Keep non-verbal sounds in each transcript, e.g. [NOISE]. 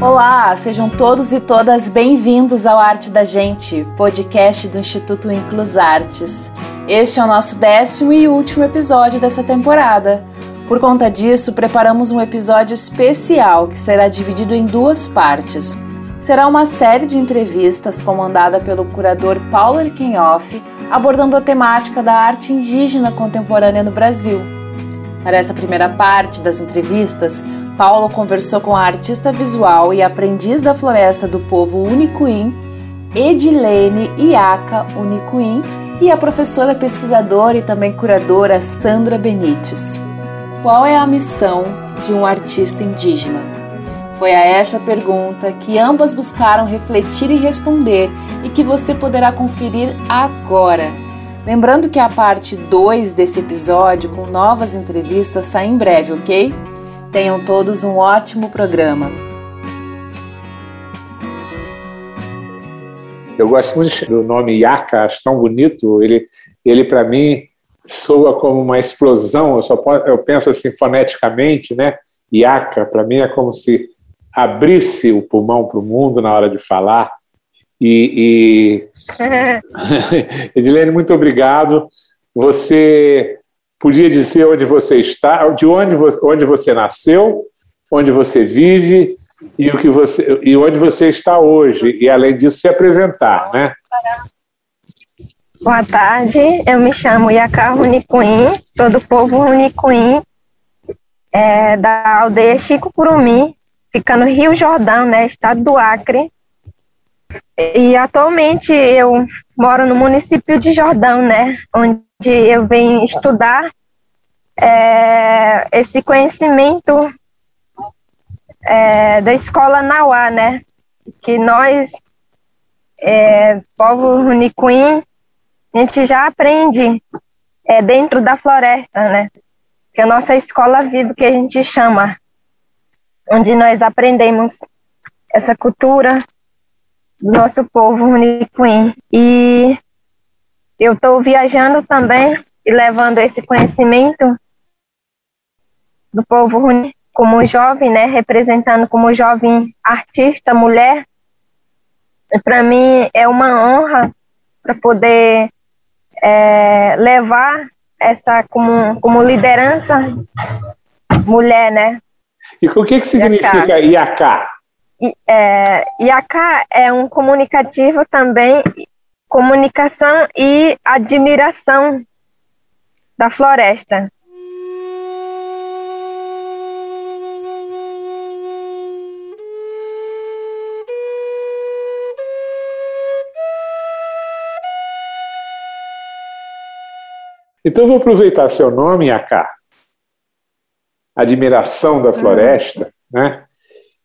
Olá, sejam todos e todas bem-vindos ao Arte da Gente, podcast do Instituto Inclus Artes. Este é o nosso décimo e último episódio dessa temporada. Por conta disso, preparamos um episódio especial que será dividido em duas partes. Será uma série de entrevistas comandada pelo curador Paulo Erkenhoff, abordando a temática da arte indígena contemporânea no Brasil. Para essa primeira parte das entrevistas, Paulo conversou com a artista visual e aprendiz da floresta do povo Unicuim, Edilene Iaka Unicuim, e a professora pesquisadora e também curadora Sandra Benites. Qual é a missão de um artista indígena? Foi a essa pergunta que ambas buscaram refletir e responder e que você poderá conferir agora. Lembrando que a parte 2 desse episódio, com novas entrevistas, sai em breve, ok? Tenham todos um ótimo programa. Eu gosto muito do nome Yaka, acho tão bonito. Ele, ele para mim, soa como uma explosão. Eu, só eu penso assim foneticamente, né? Yaka, para mim, é como se abrisse o pulmão para o mundo na hora de falar. E, e... [LAUGHS] Edilene, muito obrigado. Você podia dizer onde você está, de onde você, onde você nasceu, onde você vive e o que você e onde você está hoje e além disso se apresentar, né? Boa tarde, eu me chamo Yaka Runicuim, sou do povo Runicuim, é, da aldeia Chico Curumi, fica no Rio Jordão, né, estado do Acre. E atualmente eu moro no município de Jordão, né, onde eu venho estudar é, esse conhecimento é, da escola Nauá, né? Que nós, é, povo Runicuim, a gente já aprende é, dentro da floresta, né? Que é a nossa escola viva que a gente chama, onde nós aprendemos essa cultura do nosso povo Runicuim. E eu estou viajando também e levando esse conhecimento do povo como jovem, né, representando como jovem artista, mulher, para mim é uma honra para poder é, levar essa como, como liderança mulher, né? E o que, que significa Iaká? É, Iaká é um comunicativo também, comunicação e admiração da floresta. Então eu vou aproveitar seu nome, Aká, admiração da floresta, né?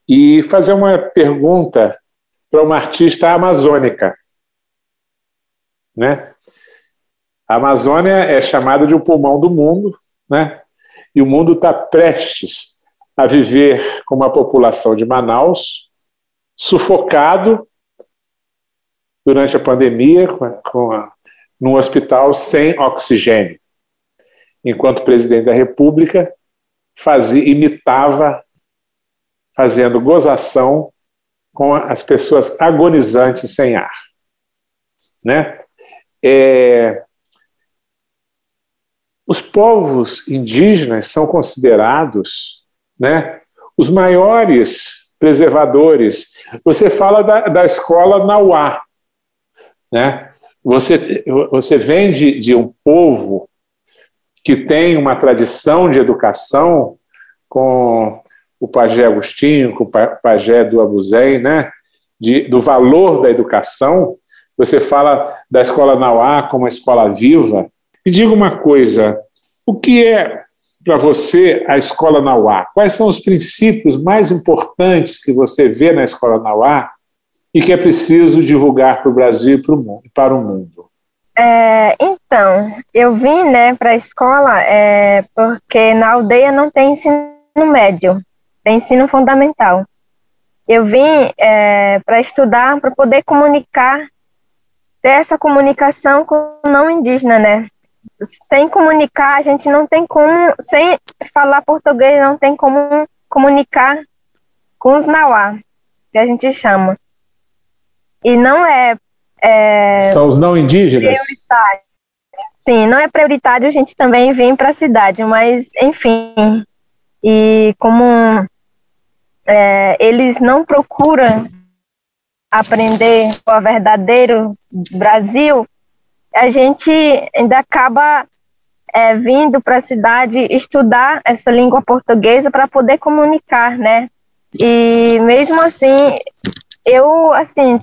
E fazer uma pergunta para uma artista amazônica, né? A Amazônia é chamada de o pulmão do mundo, né? E o mundo está prestes a viver com uma população de Manaus sufocado durante a pandemia, com a, num hospital sem oxigênio, enquanto presidente da República fazia, imitava, fazendo gozação com as pessoas agonizantes sem ar. Né? É, os povos indígenas são considerados né, os maiores preservadores. Você fala da, da escola Nauá, né? Você, você vem de, de um povo que tem uma tradição de educação com o pajé Agostinho, com o pajé do Abuzém, né? De, do valor da educação. Você fala da escola Nauá como uma escola viva. E diga uma coisa: o que é para você a escola Nauá? Quais são os princípios mais importantes que você vê na escola Nauá e que é preciso divulgar para o Brasil e para o mundo. É, então, eu vim né, para a escola é, porque na aldeia não tem ensino médio, tem ensino fundamental. Eu vim é, para estudar, para poder comunicar, ter essa comunicação com o não indígena, né? sem comunicar, a gente não tem como, sem falar português, não tem como comunicar com os Nauá, que a gente chama. E não é. É São os não indígenas? Sim, não é prioritário a gente também vir para a cidade, mas, enfim. E como é, eles não procuram aprender o verdadeiro Brasil, a gente ainda acaba é, vindo para a cidade estudar essa língua portuguesa para poder comunicar, né? E mesmo assim, eu assim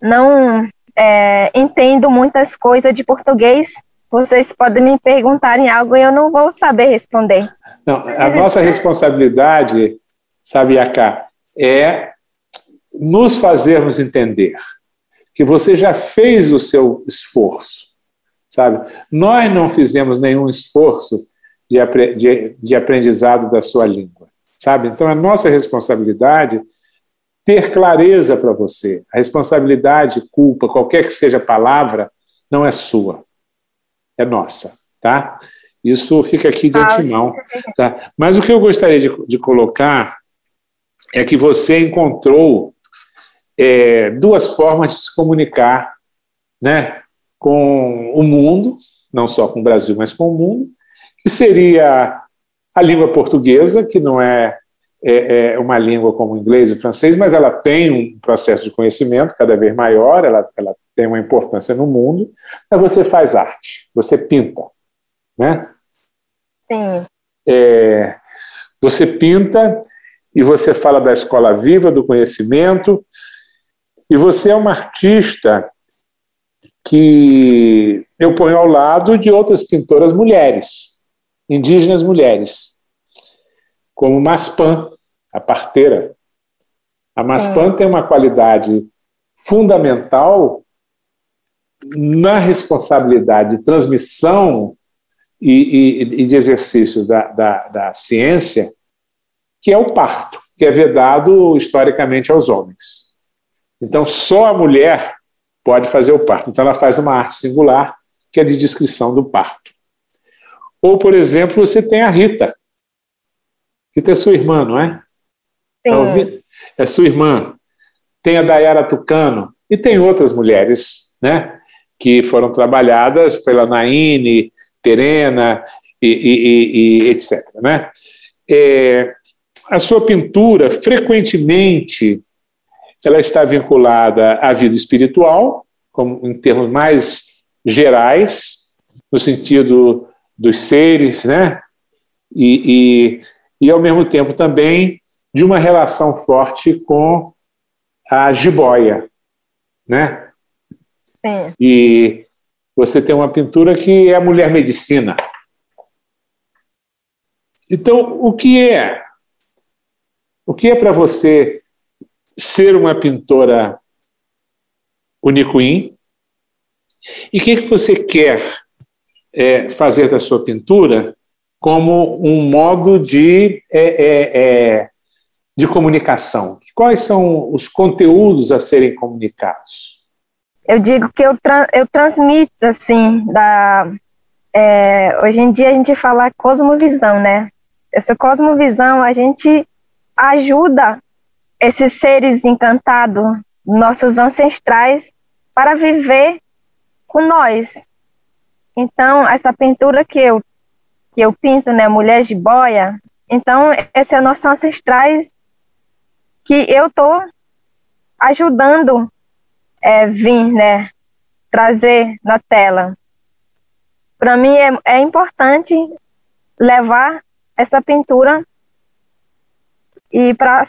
não é, entendo muitas coisas de português. Vocês podem me perguntarem algo e eu não vou saber responder. Não, a nossa responsabilidade, sabe, é nos fazermos entender que você já fez o seu esforço, sabe? Nós não fizemos nenhum esforço de, de, de aprendizado da sua língua, sabe? Então, a nossa responsabilidade ter clareza para você. A responsabilidade, culpa, qualquer que seja a palavra, não é sua, é nossa, tá? Isso fica aqui de ah, antemão. Tá? Mas o que eu gostaria de, de colocar é que você encontrou é, duas formas de se comunicar né, com o mundo, não só com o Brasil, mas com o mundo, que seria a língua portuguesa, que não é, é, é uma língua como o inglês e o francês, mas ela tem um processo de conhecimento cada vez maior, ela, ela tem uma importância no mundo, mas você faz arte, você pinta, né? Sim. É, você pinta e você fala da escola viva, do conhecimento, e você é uma artista que eu ponho ao lado de outras pintoras mulheres, indígenas mulheres, como Maspan, a parteira. A Maspan é. tem uma qualidade fundamental na responsabilidade de transmissão e, e, e de exercício da, da, da ciência, que é o parto, que é vedado historicamente aos homens. Então, só a mulher pode fazer o parto. Então, ela faz uma arte singular, que é de descrição do parto. Ou, por exemplo, você tem a Rita. Rita é sua irmã, não é? Sim. É sua irmã. Tem a Dayara Tucano e tem outras mulheres, né? Que foram trabalhadas pela Naine, Terena e, e, e etc. Né? É, a sua pintura, frequentemente, ela está vinculada à vida espiritual, como em termos mais gerais, no sentido dos seres, né? E, e, e ao mesmo tempo também de uma relação forte com a jiboia, né? Sim. E você tem uma pintura que é a mulher medicina. Então, o que é? O que é para você ser uma pintora unicuim? E o que, que você quer é, fazer da sua pintura como um modo de, é, é, é, de comunicação? Quais são os conteúdos a serem comunicados? Eu digo que eu, tra eu transmito, assim, da, é, hoje em dia a gente fala cosmovisão, né? Essa cosmovisão a gente ajuda esses seres encantados, nossos ancestrais, para viver com nós. Então, essa pintura que eu, que eu pinto, né, Mulher de Boia, então, esses são nossos ancestrais que eu estou ajudando é, vir, né, trazer na tela. Para mim é, é importante levar essa pintura e para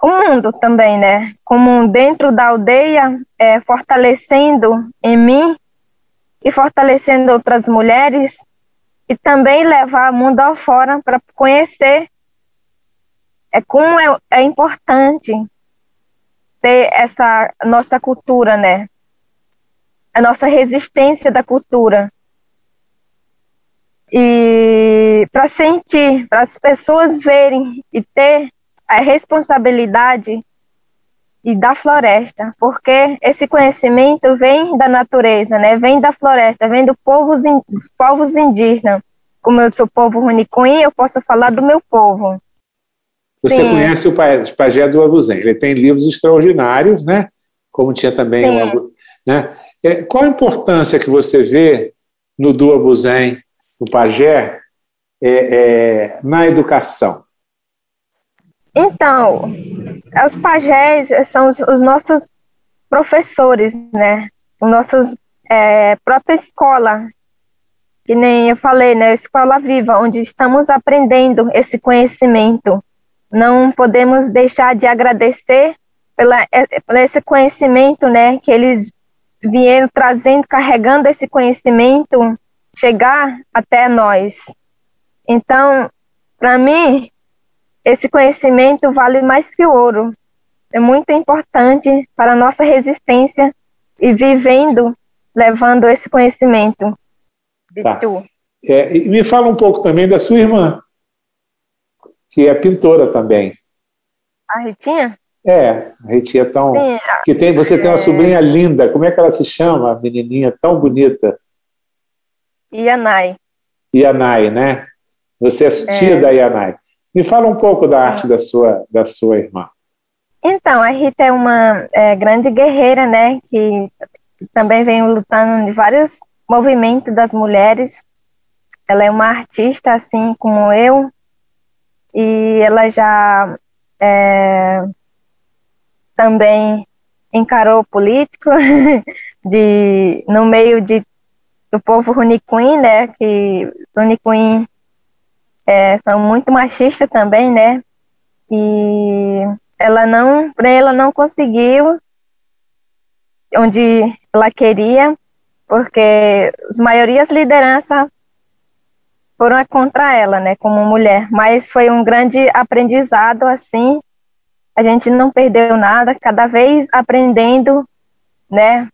o mundo também, né? Como dentro da aldeia, é, fortalecendo em mim e fortalecendo outras mulheres e também levar o mundo afora para conhecer é como é, é importante ter essa nossa cultura, né? A nossa resistência da cultura. E para sentir, para as pessoas verem e ter a responsabilidade e da floresta, porque esse conhecimento vem da natureza, né? Vem da floresta, vem do povos, in, povos indígenas. Como eu sou povo Runicuim, eu posso falar do meu povo. Você Sim. conhece o Pajé do Abuzém, ele tem livros extraordinários, né? Como tinha também Sim. o né? É, qual a importância que você vê no do Abuzém, no Pajé, é, é, na educação? Então, os pajés são os, os nossos professores, né? Os nossos é, própria escola, que nem eu falei, né? Escola viva, onde estamos aprendendo esse conhecimento. Não podemos deixar de agradecer pela, é, por esse conhecimento, né? Que eles vieram trazendo, carregando esse conhecimento, chegar até nós. Então, para mim, esse conhecimento vale mais que ouro. É muito importante para a nossa resistência e vivendo, levando esse conhecimento. Tá. É, e me fala um pouco também da sua irmã, que é pintora também. A Ritinha? É, a Ritinha é tão. Sim, que tem, você tem uma é... sobrinha linda, como é que ela se chama, a menininha tão bonita? Yanai. Yanai, né? Você é tia é. da Yanai. Me fala um pouco da arte da sua, da sua irmã. Então, a Rita é uma é, grande guerreira, né? Que também vem lutando em vários movimentos das mulheres. Ela é uma artista, assim como eu, e ela já é, também encarou político [LAUGHS] de no meio de do povo Runicuim, né? Que Runicuim é, são muito machistas também, né? E ela não, ela não conseguiu onde ela queria, porque as maiorias lideranças foram contra ela, né, como mulher. Mas foi um grande aprendizado, assim. A gente não perdeu nada, cada vez aprendendo, né?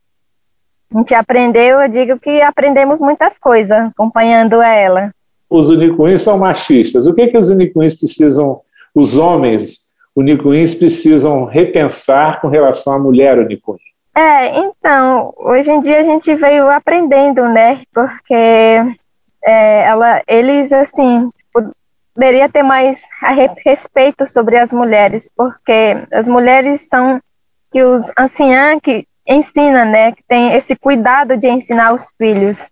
A gente aprendeu, eu digo que aprendemos muitas coisas acompanhando ela os unicuins são machistas. O que, que os unicuins precisam, os homens unicuins precisam repensar com relação à mulher unicuim? É, então, hoje em dia a gente veio aprendendo, né? Porque é, ela, eles, assim, poderia ter mais respeito sobre as mulheres, porque as mulheres são que os anciãs que ensina, né? Que tem esse cuidado de ensinar os filhos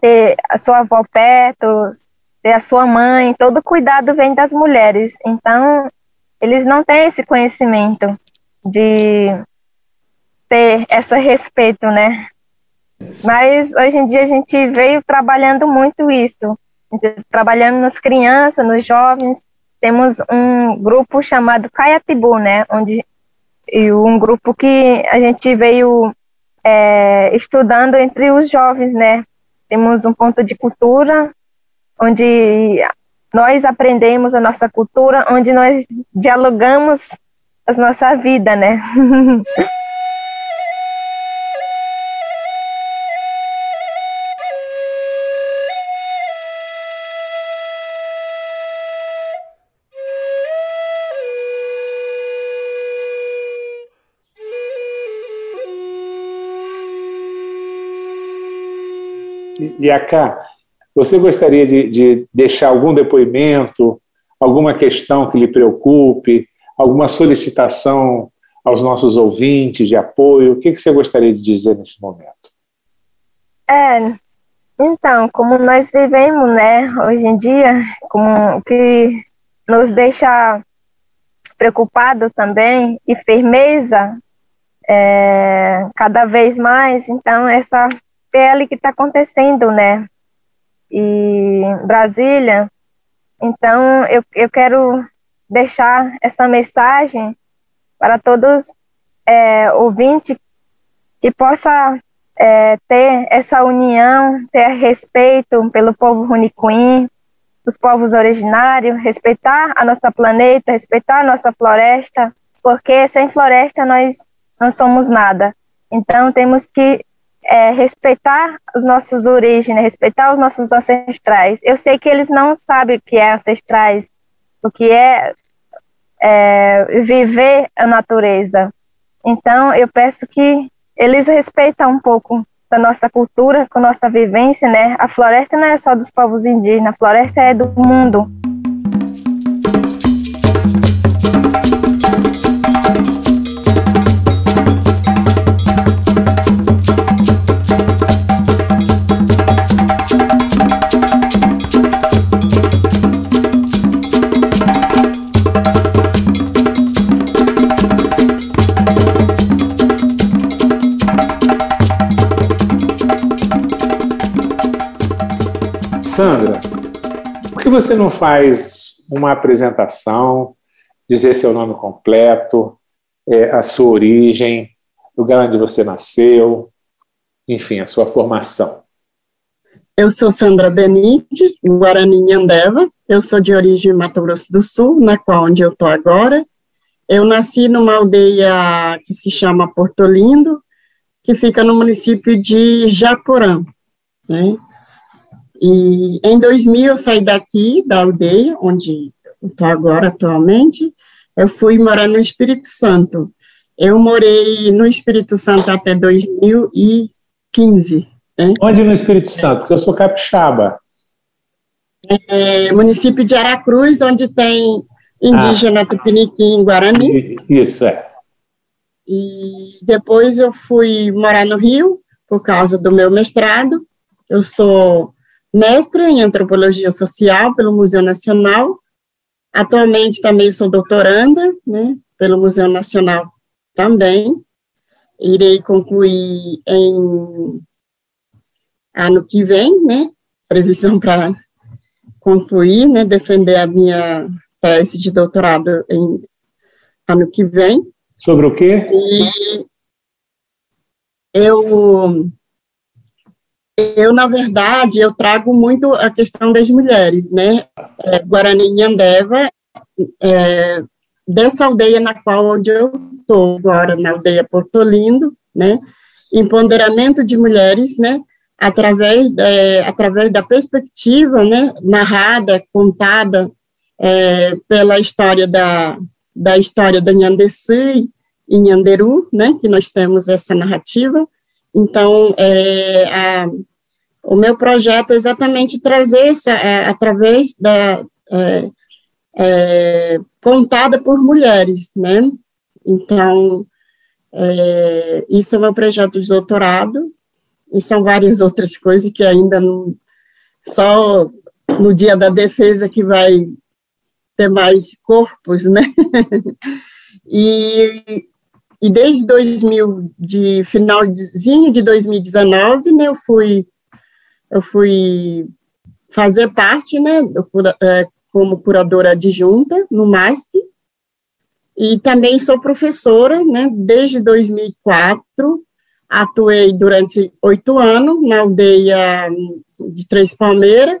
ter a sua avó perto, ter a sua mãe, todo cuidado vem das mulheres. Então, eles não têm esse conhecimento de ter esse respeito, né? Mas hoje em dia a gente veio trabalhando muito isso, trabalhando nas crianças, nos jovens. Temos um grupo chamado Caiatibu, né? Onde um grupo que a gente veio é, estudando entre os jovens, né? Temos um ponto de cultura, onde nós aprendemos a nossa cultura, onde nós dialogamos a nossa vida, né? [LAUGHS] Acá, você gostaria de, de deixar algum depoimento, alguma questão que lhe preocupe, alguma solicitação aos nossos ouvintes de apoio? O que, que você gostaria de dizer nesse momento? É, então, como nós vivemos, né, hoje em dia, como que nos deixa preocupado também e firmeza é, cada vez mais, então essa PL que está acontecendo, né? E Brasília. Então, eu, eu quero deixar essa mensagem para todos é, ouvintes que possa é, ter essa união, ter respeito pelo povo Runicuim, os povos originários, respeitar a nossa planeta, respeitar a nossa floresta, porque sem floresta nós não somos nada. Então temos que é, respeitar os nossos origens, respeitar os nossos ancestrais. Eu sei que eles não sabem o que é ancestrais, o que é, é viver a natureza, Então, eu peço que eles respeitem um pouco da nossa cultura, com nossa vivência, né? A floresta não é só dos povos indígenas, a floresta é do mundo. Sandra, por que você não faz uma apresentação, dizer seu nome completo, é, a sua origem, o lugar onde você nasceu, enfim, a sua formação? Eu sou Sandra Benite, Guarani Andeva. Eu sou de origem Mato Grosso do Sul, na qual onde eu estou agora. Eu nasci numa aldeia que se chama Porto Lindo, que fica no município de Japorã. Né? E em 2000 eu saí daqui, da aldeia, onde estou agora atualmente, eu fui morar no Espírito Santo. Eu morei no Espírito Santo até 2015. Né? Onde no Espírito Santo? Porque eu sou capixaba. É, município de Aracruz, onde tem indígena ah, Tupiniquim Guarani. Isso, é. E depois eu fui morar no Rio, por causa do meu mestrado. Eu sou mestre em antropologia social pelo Museu Nacional. Atualmente também sou doutoranda, né, pelo Museu Nacional também. Irei concluir em ano que vem, né? Previsão para concluir, né? Defender a minha tese de doutorado em ano que vem. Sobre o quê? E eu eu, na verdade, eu trago muito a questão das mulheres, né? É, Guarani e Andeva, é, dessa aldeia na qual onde eu estou agora, na aldeia Porto Lindo, né? Empoderamento de mulheres, né? Através, é, através da perspectiva, né? Narrada, contada é, pela história da, da história da Nhandesui e Nhanderu, né? Que nós temos essa narrativa, então, é, a, o meu projeto é exatamente trazer essa, é, através da é, é, contada por mulheres, né? Então, é, isso é o meu projeto de doutorado, e são várias [LAUGHS] outras coisas que ainda não, só no dia da defesa que vai ter mais corpos, né? [LAUGHS] e e desde 2000, de finalzinho de 2019, né, eu fui, eu fui fazer parte, né, do, é, como curadora adjunta no MASP, e também sou professora, né, desde 2004, atuei durante oito anos na aldeia de Três Palmeiras,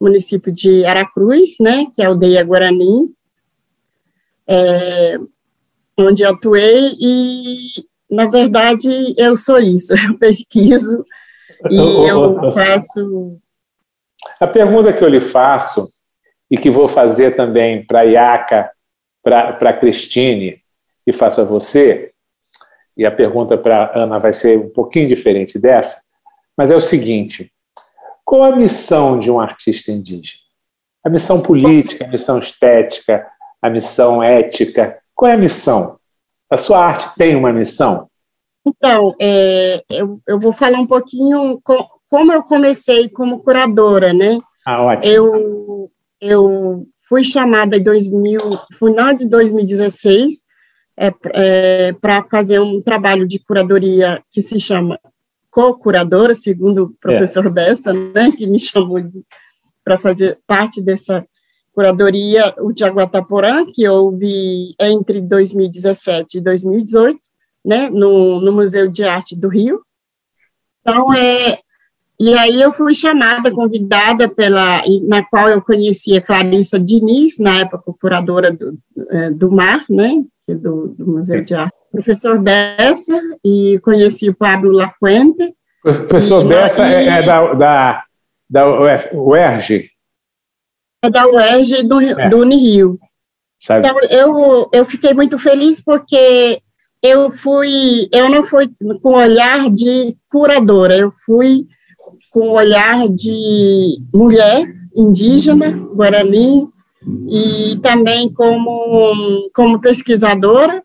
município de Aracruz, né, que é a aldeia Guarani, é, onde atuei e, na verdade, eu sou isso, [LAUGHS] eu pesquiso e [LAUGHS] eu faço... A pergunta que eu lhe faço, e que vou fazer também para a Iaca, para a Cristine, e faço a você, e a pergunta para a Ana vai ser um pouquinho diferente dessa, mas é o seguinte, qual a missão de um artista indígena? A missão política, a missão estética, a missão ética, qual é a missão? A sua arte tem uma missão? Então, é, eu, eu vou falar um pouquinho com, como eu comecei como curadora, né? Ah, ótimo. Eu, eu fui chamada em 2000, final de 2016 é, é, para fazer um trabalho de curadoria que se chama co-curadora, segundo o professor é. Bessa, né, que me chamou para fazer parte dessa curadoria o Jaguataporã, que houve entre 2017 e 2018, né, no, no Museu de Arte do Rio. Então, é, e aí eu fui chamada, convidada pela, na qual eu conhecia Clarissa Diniz, na época curadora do, é, do Mar, né, do, do Museu de Arte, professor Bessa, e conheci o Pablo Lafuente. O professor e, Bessa e, é, é, da, da, da UERJ? É da UERJ do, é. do Unirio. Sabe? Então, eu, eu fiquei muito feliz porque eu fui, eu não fui com olhar de curadora, eu fui com olhar de mulher indígena, guarani, e também como, como pesquisadora.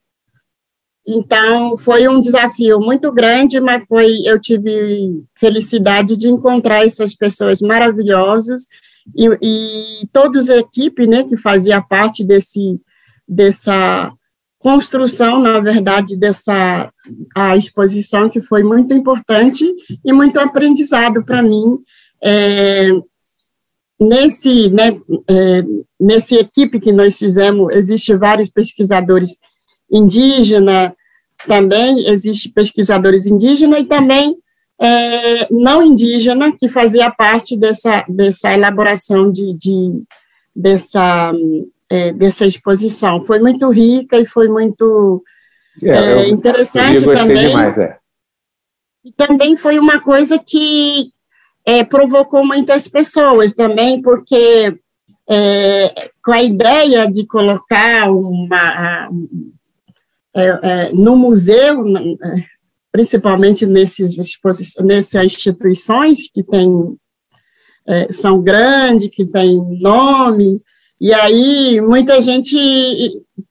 Então, foi um desafio muito grande, mas foi, eu tive felicidade de encontrar essas pessoas maravilhosas e, e todos a equipe, né, que fazia parte desse, dessa construção, na verdade, dessa a exposição, que foi muito importante e muito aprendizado para mim. É, nesse, né, é, nesse equipe que nós fizemos, existe vários pesquisadores indígenas, também existe pesquisadores indígenas e também é, não indígena que fazia parte dessa, dessa elaboração de, de dessa é, dessa exposição. Foi muito rica e foi muito é, é, interessante eu também. Demais, é. E também foi uma coisa que é, provocou muitas pessoas também, porque é, com a ideia de colocar uma no museu, principalmente nesses nessas instituições que tem, são grandes, que têm nome, e aí, muita gente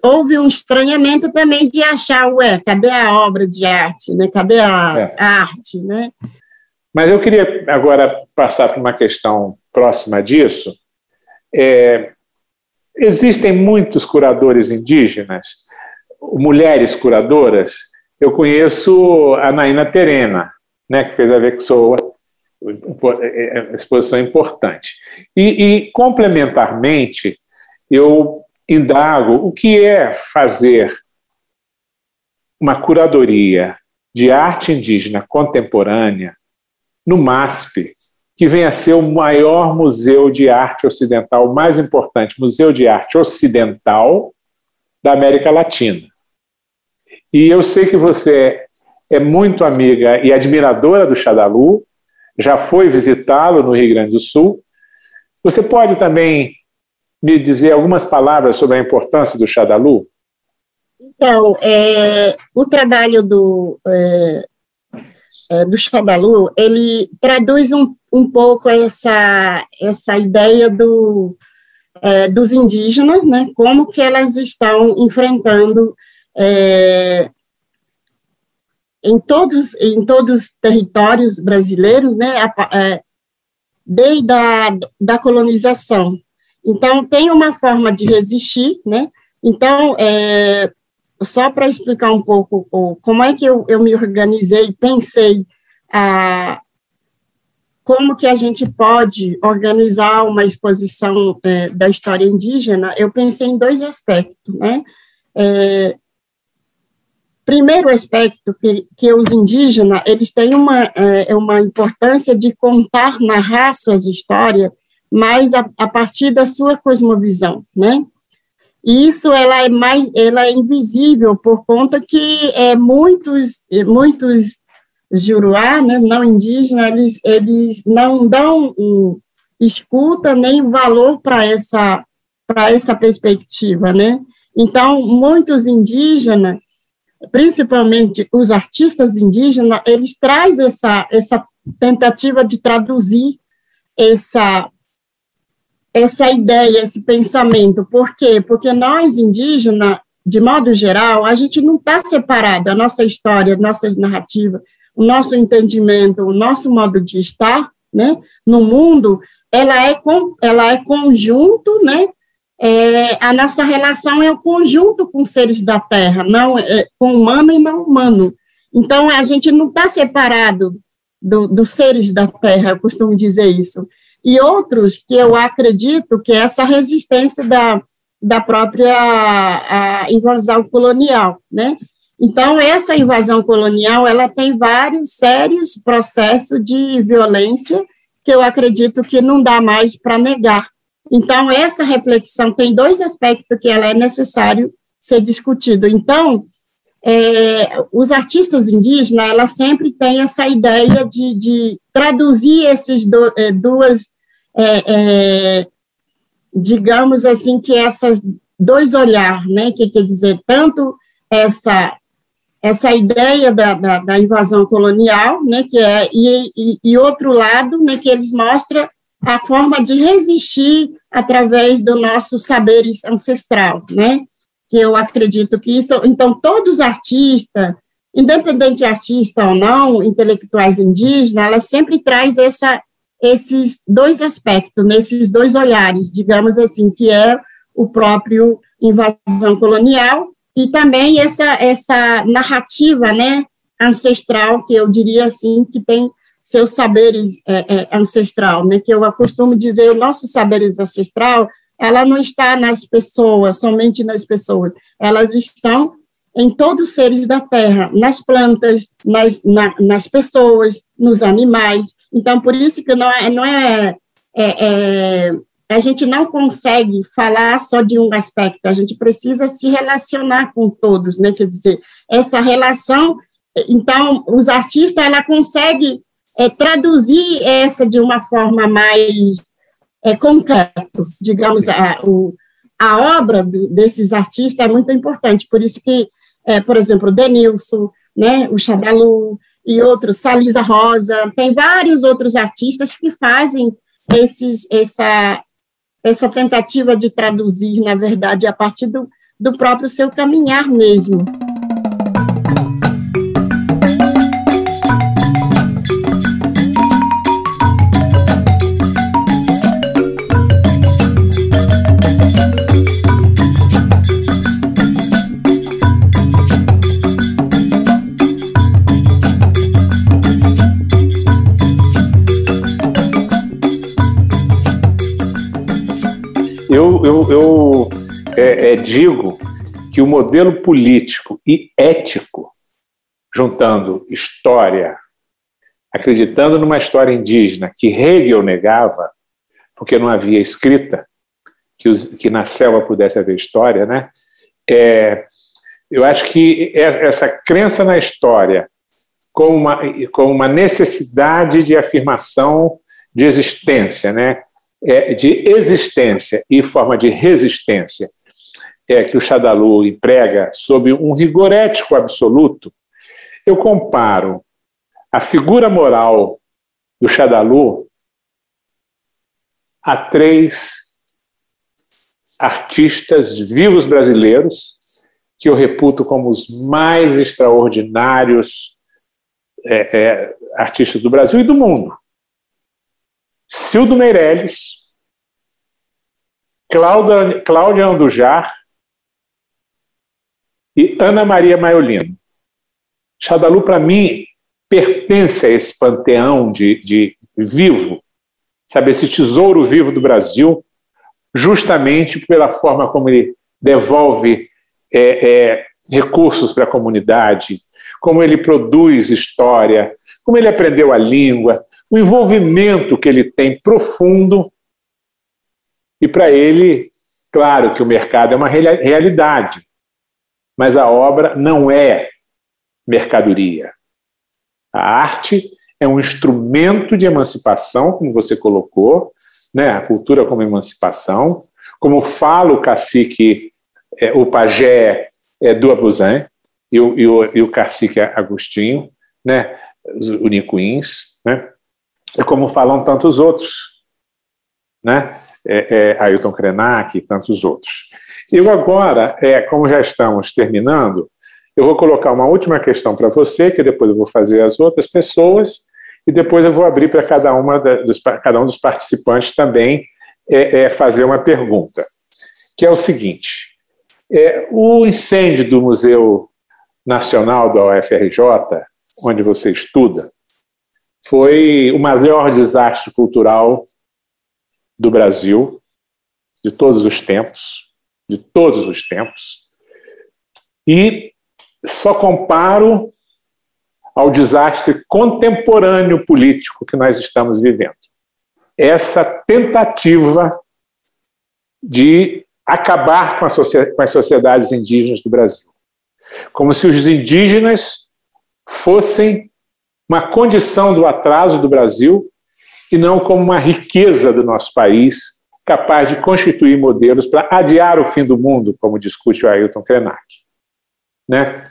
houve um estranhamento também de achar, ué, cadê a obra de arte, né? Cadê a, é. arte, né? Mas eu queria agora passar para uma questão próxima disso. É, existem muitos curadores indígenas, mulheres curadoras. Eu conheço a Naina Terena, né, que fez a Vexoa, é, é, exposição importante. E, e, complementarmente, eu indago o que é fazer uma curadoria de arte indígena contemporânea no MASP, que vem a ser o maior museu de arte ocidental, o mais importante museu de arte ocidental da América Latina. E eu sei que você é muito amiga e admiradora do Xadalu, já foi visitá-lo no Rio Grande do Sul. Você pode também me dizer algumas palavras sobre a importância do Xadalu? Então, é, o trabalho do, é, é, do Xadalu, ele traduz um, um pouco essa, essa ideia do, é, dos indígenas, né, como que elas estão enfrentando é, em todos em todos os territórios brasileiros, né, é, desde a da colonização, então, tem uma forma de resistir, né? Então, é, só para explicar um pouco como é que eu, eu me organizei, pensei a, como que a gente pode organizar uma exposição é, da história indígena, eu pensei em dois aspectos, né? É, primeiro aspecto que, que os indígenas eles têm uma é, uma importância de contar narrar suas histórias mas a, a partir da sua cosmovisão, né? E isso ela é mais, ela é invisível por conta que é, muitos, muitos juruá, né, não indígenas, eles, eles não dão um, escuta nem valor para essa, para essa perspectiva, né? Então, muitos indígenas, principalmente os artistas indígenas, eles trazem essa, essa tentativa de traduzir essa essa ideia, esse pensamento. Por quê? Porque nós, indígenas, de modo geral, a gente não está separado, a nossa história, a nossa narrativa, o nosso entendimento, o nosso modo de estar, né, no mundo, ela é, com, ela é conjunto, né, é, a nossa relação é o conjunto com seres da Terra, não é, com humano e não humano. Então, a gente não está separado do, dos seres da Terra, eu costumo dizer isso e outros que eu acredito que é essa resistência da, da própria invasão colonial, né? Então, essa invasão colonial, ela tem vários sérios processos de violência que eu acredito que não dá mais para negar. Então, essa reflexão tem dois aspectos que ela é necessário ser discutido. Então, é, os artistas indígenas, ela sempre tem essa ideia de, de traduzir esses do, é, duas, é, é, digamos assim, que essas dois olhar, né, que quer dizer tanto essa essa ideia da, da, da, invasão colonial, né, que é, e, e, e, outro lado, né, que eles mostram a forma de resistir através do nosso saberes ancestral, né, que eu acredito que isso, então, todos os artistas, independente de artista ou não, intelectuais indígenas, ela sempre traz essa, esses dois aspectos, nesses dois olhares, digamos assim, que é o próprio invasão colonial e também essa, essa narrativa, né, ancestral, que eu diria assim, que tem seus saberes é, é, ancestral, né, que eu costumo dizer, o nosso saberes ancestral, ela não está nas pessoas, somente nas pessoas, elas estão em todos os seres da Terra, nas plantas, nas, na, nas pessoas, nos animais. Então, por isso que não é, não é, é, é a gente não consegue falar só de um aspecto, a gente precisa se relacionar com todos, né? Quer dizer, essa relação, então, os artistas, ela consegue é, traduzir essa de uma forma mais é, concreta, digamos, a, o, a obra desses artistas é muito importante, por isso que, é, por exemplo, o Denilson, né, o Xadalu e outros, Salisa Rosa, tem vários outros artistas que fazem esses, essa, essa tentativa de traduzir, na verdade, a partir do, do próprio seu caminhar mesmo. Eu, é, é, digo que o modelo político e ético, juntando história, acreditando numa história indígena que Hegel negava, porque não havia escrita, que, os, que na selva pudesse haver história, né? É, eu acho que essa crença na história como uma, como uma necessidade de afirmação de existência, né? É, de existência e forma de resistência é, que o Chadalu emprega sob um rigor ético absoluto, eu comparo a figura moral do Chadalu a três artistas vivos brasileiros que eu reputo como os mais extraordinários é, é, artistas do Brasil e do mundo. Cildo Meirelles, Cláudia, Cláudia Andujar e Ana Maria Maiolino. Chadalu, para mim, pertence a esse panteão de, de vivo, sabe, esse tesouro vivo do Brasil, justamente pela forma como ele devolve é, é, recursos para a comunidade, como ele produz história, como ele aprendeu a língua, o envolvimento que ele tem profundo. E para ele, claro que o mercado é uma realidade, mas a obra não é mercadoria. A arte é um instrumento de emancipação, como você colocou, né? a cultura como emancipação, como fala o cacique, é, o pajé é, do Abuzan e o, e, o, e o cacique Agostinho, né? os unicuins, né? É como falam tantos outros, né? É, é, Ailton Krenak e tantos outros. Eu agora, é, como já estamos terminando, eu vou colocar uma última questão para você, que depois eu vou fazer as outras pessoas, e depois eu vou abrir para cada, cada um dos participantes também é, é, fazer uma pergunta, que é o seguinte, é, o incêndio do Museu Nacional da UFRJ, onde você estuda, foi o maior desastre cultural do Brasil de todos os tempos, de todos os tempos. E só comparo ao desastre contemporâneo político que nós estamos vivendo. Essa tentativa de acabar com, com as sociedades indígenas do Brasil. Como se os indígenas fossem uma condição do atraso do Brasil e não como uma riqueza do nosso país, capaz de constituir modelos para adiar o fim do mundo, como discute o Ailton Krenak. Né?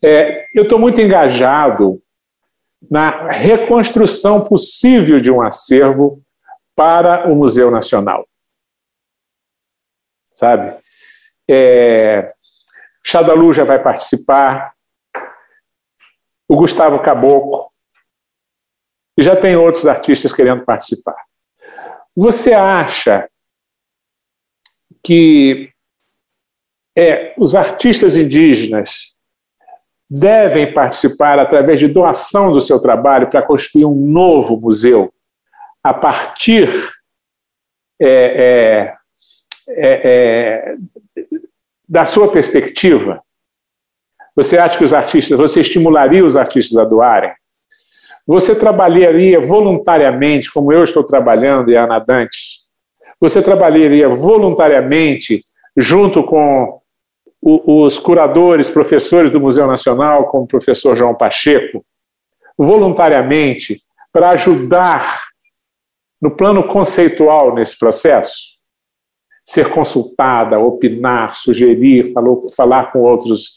É, eu estou muito engajado na reconstrução possível de um acervo para o Museu Nacional. Sabe? É, Xadalu já vai participar, o Gustavo Caboclo, e já tem outros artistas querendo participar. Você acha que é, os artistas indígenas devem participar através de doação do seu trabalho para construir um novo museu a partir é, é, é, é, da sua perspectiva? Você acha que os artistas, você estimularia os artistas a doarem? Você trabalharia voluntariamente, como eu estou trabalhando e a Ana Dantes? Você trabalharia voluntariamente junto com os curadores, professores do Museu Nacional, como o professor João Pacheco, voluntariamente para ajudar no plano conceitual nesse processo? Ser consultada, opinar, sugerir, falou, falar com outros,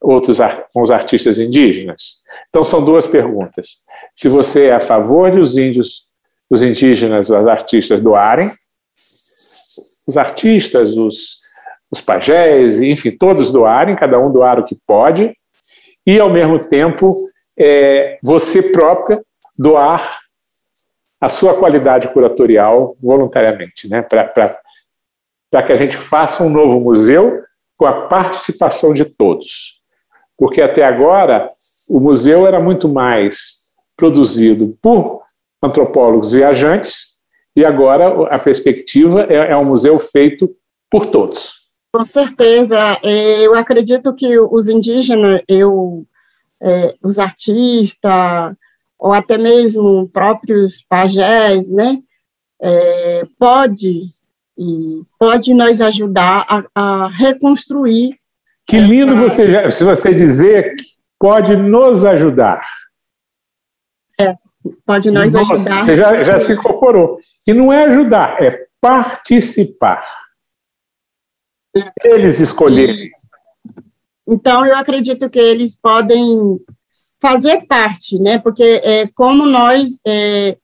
outros com os artistas indígenas? Então, são duas perguntas. Se você é a favor de os índios, os indígenas, os artistas doarem, os artistas, os, os pajés, enfim, todos doarem, cada um doar o que pode, e, ao mesmo tempo, é, você própria doar a sua qualidade curatorial voluntariamente, né, para que a gente faça um novo museu com a participação de todos. Porque até agora o museu era muito mais produzido por antropólogos viajantes e agora a perspectiva é, é um museu feito por todos. Com certeza, é, eu acredito que os indígenas, eu, é, os artistas, ou até mesmo próprios pajés, né, é, pode e pode nos ajudar a, a reconstruir. Que lindo você se você dizer que pode nos ajudar. É, pode nos Nossa, ajudar. Você já, já se incorporou. E não é ajudar, é participar. Eles escolherem. Então, eu acredito que eles podem fazer parte, né? Porque é, como nós é,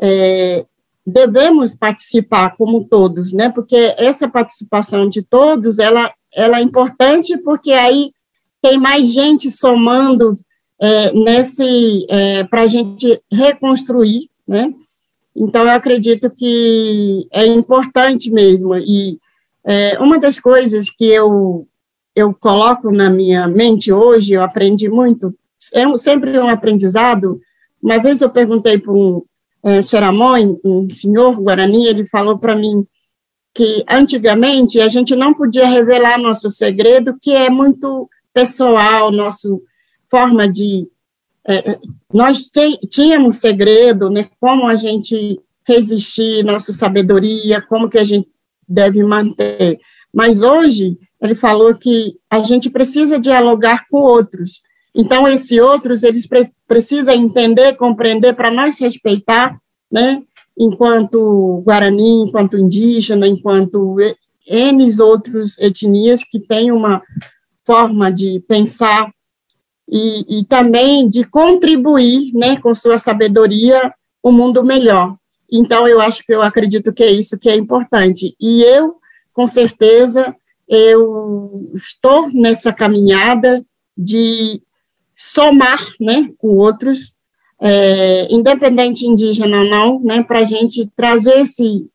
é, devemos participar, como todos, né? Porque essa participação de todos, ela, ela é importante porque aí tem mais gente somando é, nesse é, para a gente reconstruir, né? Então, eu acredito que é importante mesmo. E é, uma das coisas que eu, eu coloco na minha mente hoje, eu aprendi muito, é sempre um aprendizado. Uma vez eu perguntei para um é, um senhor Guarani, ele falou para mim que antigamente a gente não podia revelar nosso segredo, que é muito pessoal, nossa forma de. É, nós tem, tínhamos segredo, né, como a gente resistir, nossa sabedoria, como que a gente deve manter. Mas hoje, ele falou que a gente precisa dialogar com outros, então, esses outros, eles pre precisam entender, compreender, para nós respeitar, né, enquanto Guarani, enquanto indígena, enquanto N outras etnias que têm uma forma de pensar e, e também de contribuir, né, com sua sabedoria, o um mundo melhor. Então, eu acho que eu acredito que é isso que é importante. E eu, com certeza, eu estou nessa caminhada de somar né, com outros, é, independente indígena ou não, né, para a gente trazer esse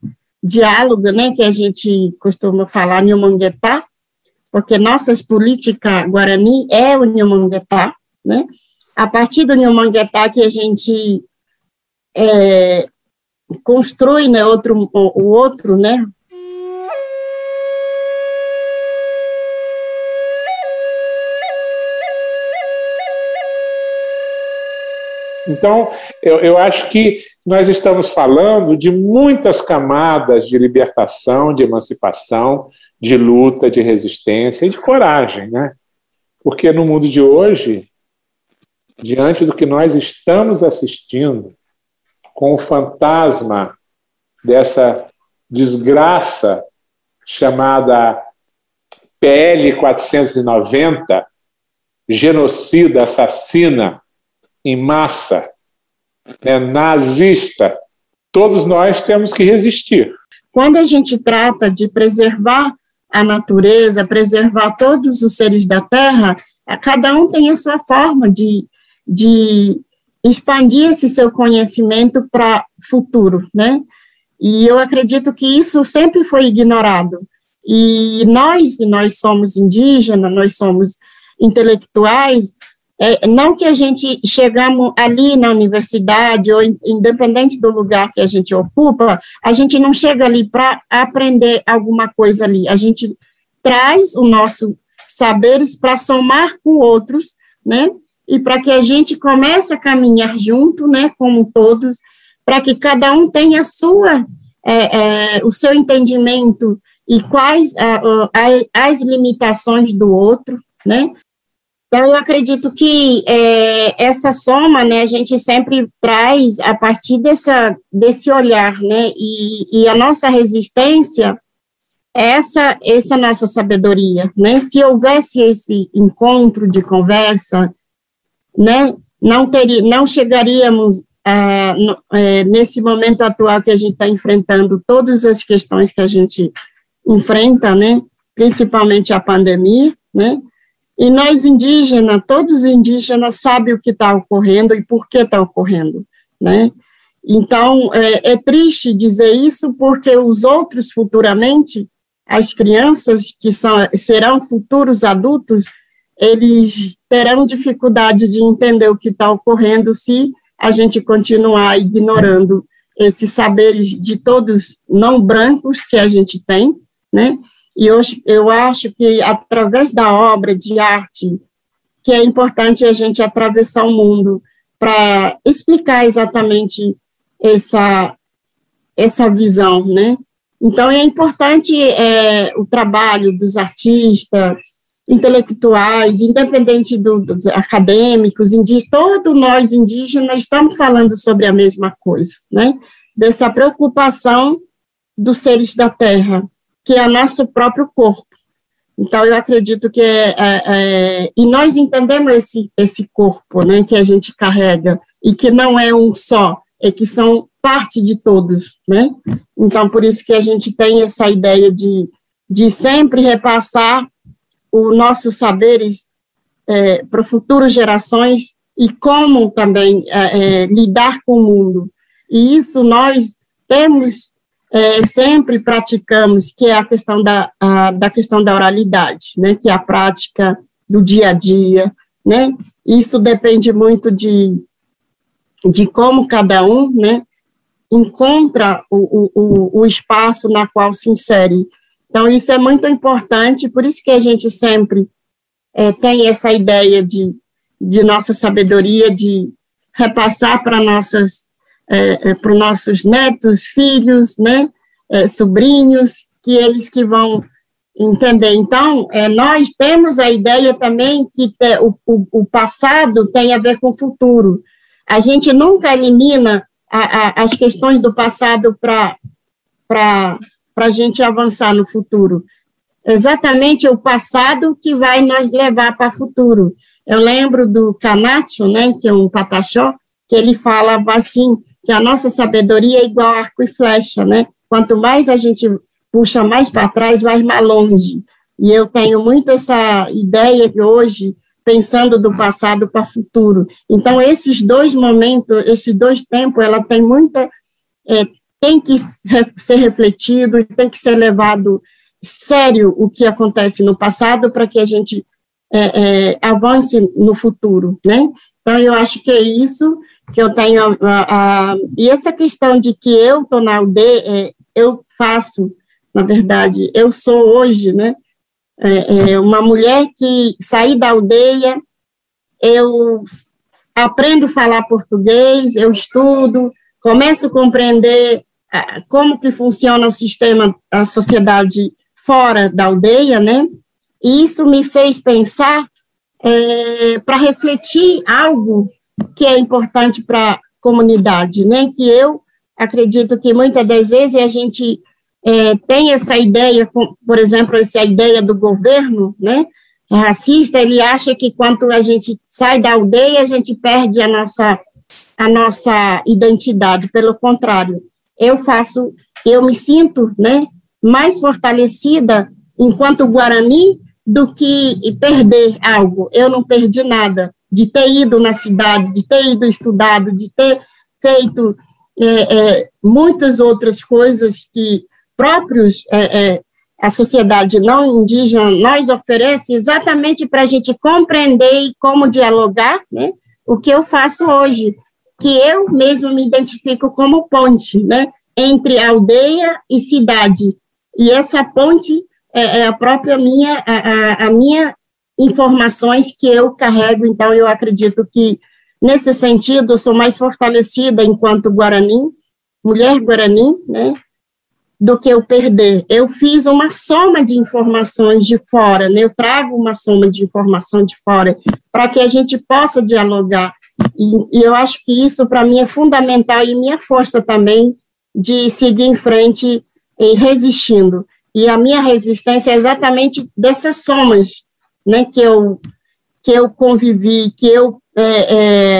diálogo né, que a gente costuma falar em Humanguetá, porque nossas políticas Guarani é o Nhomanguetá, né? A partir do Nhomanguetá que a gente é, constrói né, outro, o outro, né, Então, eu, eu acho que nós estamos falando de muitas camadas de libertação, de emancipação, de luta, de resistência e de coragem, né? Porque no mundo de hoje, diante do que nós estamos assistindo, com o fantasma dessa desgraça chamada PL 490, genocida, assassina em massa, né, nazista, todos nós temos que resistir. Quando a gente trata de preservar a natureza, preservar todos os seres da Terra, cada um tem a sua forma de, de expandir esse seu conhecimento para futuro, né? E eu acredito que isso sempre foi ignorado. E nós, nós somos indígenas, nós somos intelectuais, é, não que a gente chegamos ali na universidade, ou independente do lugar que a gente ocupa, a gente não chega ali para aprender alguma coisa ali, a gente traz o nosso saberes para somar com outros, né, e para que a gente comece a caminhar junto, né, como todos, para que cada um tenha a sua, é, é, o seu entendimento e quais as limitações do outro, né, então, eu acredito que é, essa soma, né, a gente sempre traz a partir dessa, desse olhar, né, e, e a nossa resistência, essa, essa nossa sabedoria, né, se houvesse esse encontro de conversa, né, não teria, não chegaríamos é, no, é, nesse momento atual que a gente está enfrentando todas as questões que a gente enfrenta, né, principalmente a pandemia, né, e nós indígenas, todos os indígenas sabem o que está ocorrendo e por que está ocorrendo, né? Então, é, é, triste dizer isso porque os outros futuramente, as crianças que são, serão futuros adultos, eles terão dificuldade de entender o que está ocorrendo se a gente continuar ignorando esses saberes de todos não brancos que a gente tem, né? E hoje eu acho que através da obra de arte, que é importante a gente atravessar o mundo para explicar exatamente essa essa visão, né? Então é importante é, o trabalho dos artistas, intelectuais, independente do, dos acadêmicos, indígenas, todos nós indígenas estamos falando sobre a mesma coisa, né? Dessa preocupação dos seres da Terra, que é nosso próprio corpo. Então, eu acredito que é, é, é, e nós entendemos esse, esse corpo, né, que a gente carrega, e que não é um só, é que são parte de todos, né, então, por isso que a gente tem essa ideia de, de sempre repassar os nossos saberes é, para futuras gerações e como também é, é, lidar com o mundo, e isso nós temos é, sempre praticamos, que é a questão da, a, da questão da oralidade, né, que é a prática do dia a dia, né, isso depende muito de, de como cada um, né, encontra o, o, o espaço na qual se insere. Então, isso é muito importante, por isso que a gente sempre é, tem essa ideia de, de nossa sabedoria, de repassar para nossas é, é, para os nossos netos, filhos, né, é, sobrinhos, que eles que vão entender. Então, é, nós temos a ideia também que te, o, o, o, passado tem a ver com o futuro. A gente nunca elimina a, a, as questões do passado para a gente avançar no futuro. Exatamente o passado que vai nos levar para o futuro. Eu lembro do Canacho, né, que é um pataxó, que ele falava assim, que a nossa sabedoria é igual arco e flecha, né? Quanto mais a gente puxa mais para trás, vai mais longe. E eu tenho muito essa ideia que hoje, pensando do passado para o futuro. Então, esses dois momentos, esses dois tempos, ela tem muita. É, tem que ser refletido e tem que ser levado sério o que acontece no passado para que a gente é, é, avance no futuro, né? Então, eu acho que é isso que eu tenho, a, a, e essa questão de que eu estou na aldeia, é, eu faço, na verdade, eu sou hoje, né, é, é uma mulher que saí da aldeia, eu aprendo a falar português, eu estudo, começo a compreender a, como que funciona o sistema, a sociedade fora da aldeia, né, e isso me fez pensar é, para refletir algo que é importante para a comunidade, né? Que eu acredito que muitas das vezes a gente é, tem essa ideia, por exemplo, essa ideia do governo, né? racista, ele acha que quando a gente sai da aldeia, a gente perde a nossa, a nossa identidade. Pelo contrário, eu faço, eu me sinto né, mais fortalecida enquanto Guarani do que perder algo. Eu não perdi nada de ter ido na cidade, de ter ido estudado, de ter feito é, é, muitas outras coisas que próprios é, é a sociedade não indígena nós oferece exatamente para a gente compreender e como dialogar, né? O que eu faço hoje, que eu mesmo me identifico como ponte, né? Entre aldeia e cidade. E essa ponte é, é a própria minha, a, a, a minha informações que eu carrego, então eu acredito que, nesse sentido, eu sou mais fortalecida enquanto Guarani, mulher Guarani, né, do que eu perder. Eu fiz uma soma de informações de fora, né, eu trago uma soma de informação de fora, para que a gente possa dialogar, e, e eu acho que isso, para mim, é fundamental, e minha força também, de seguir em frente e resistindo. E a minha resistência é exatamente dessas somas né, que eu que eu convivi, que eu é,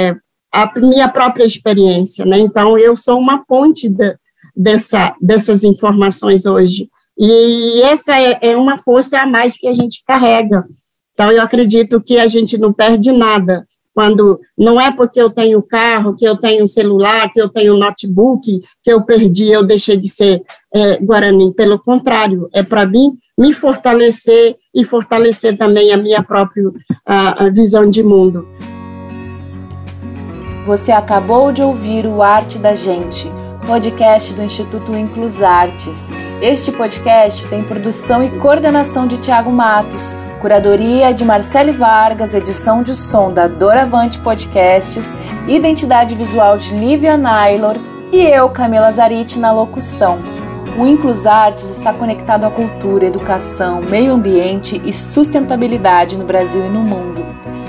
é, a minha própria experiência, né? Então eu sou uma ponte de, dessa dessas informações hoje e essa é, é uma força a mais que a gente carrega. Então eu acredito que a gente não perde nada quando não é porque eu tenho carro, que eu tenho celular, que eu tenho notebook, que eu perdi, eu deixei de ser é, Guarani. Pelo contrário, é para mim me fortalecer e fortalecer também a minha própria a, a visão de mundo. Você acabou de ouvir o Arte da Gente, podcast do Instituto Inclus Artes. Este podcast tem produção e coordenação de Tiago Matos, curadoria de Marcele Vargas, edição de som da Doravante Podcasts, identidade visual de Lívia Naylor e eu, Camila Zariti, na locução. O Inclus Artes está conectado à cultura, educação, meio ambiente e sustentabilidade no Brasil e no mundo.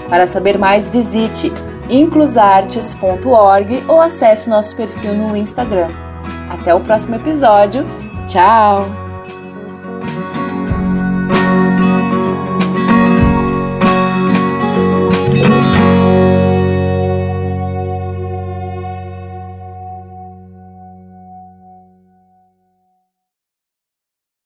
Para saber mais, visite inclusartes.org ou acesse nosso perfil no Instagram. Até o próximo episódio. Tchau!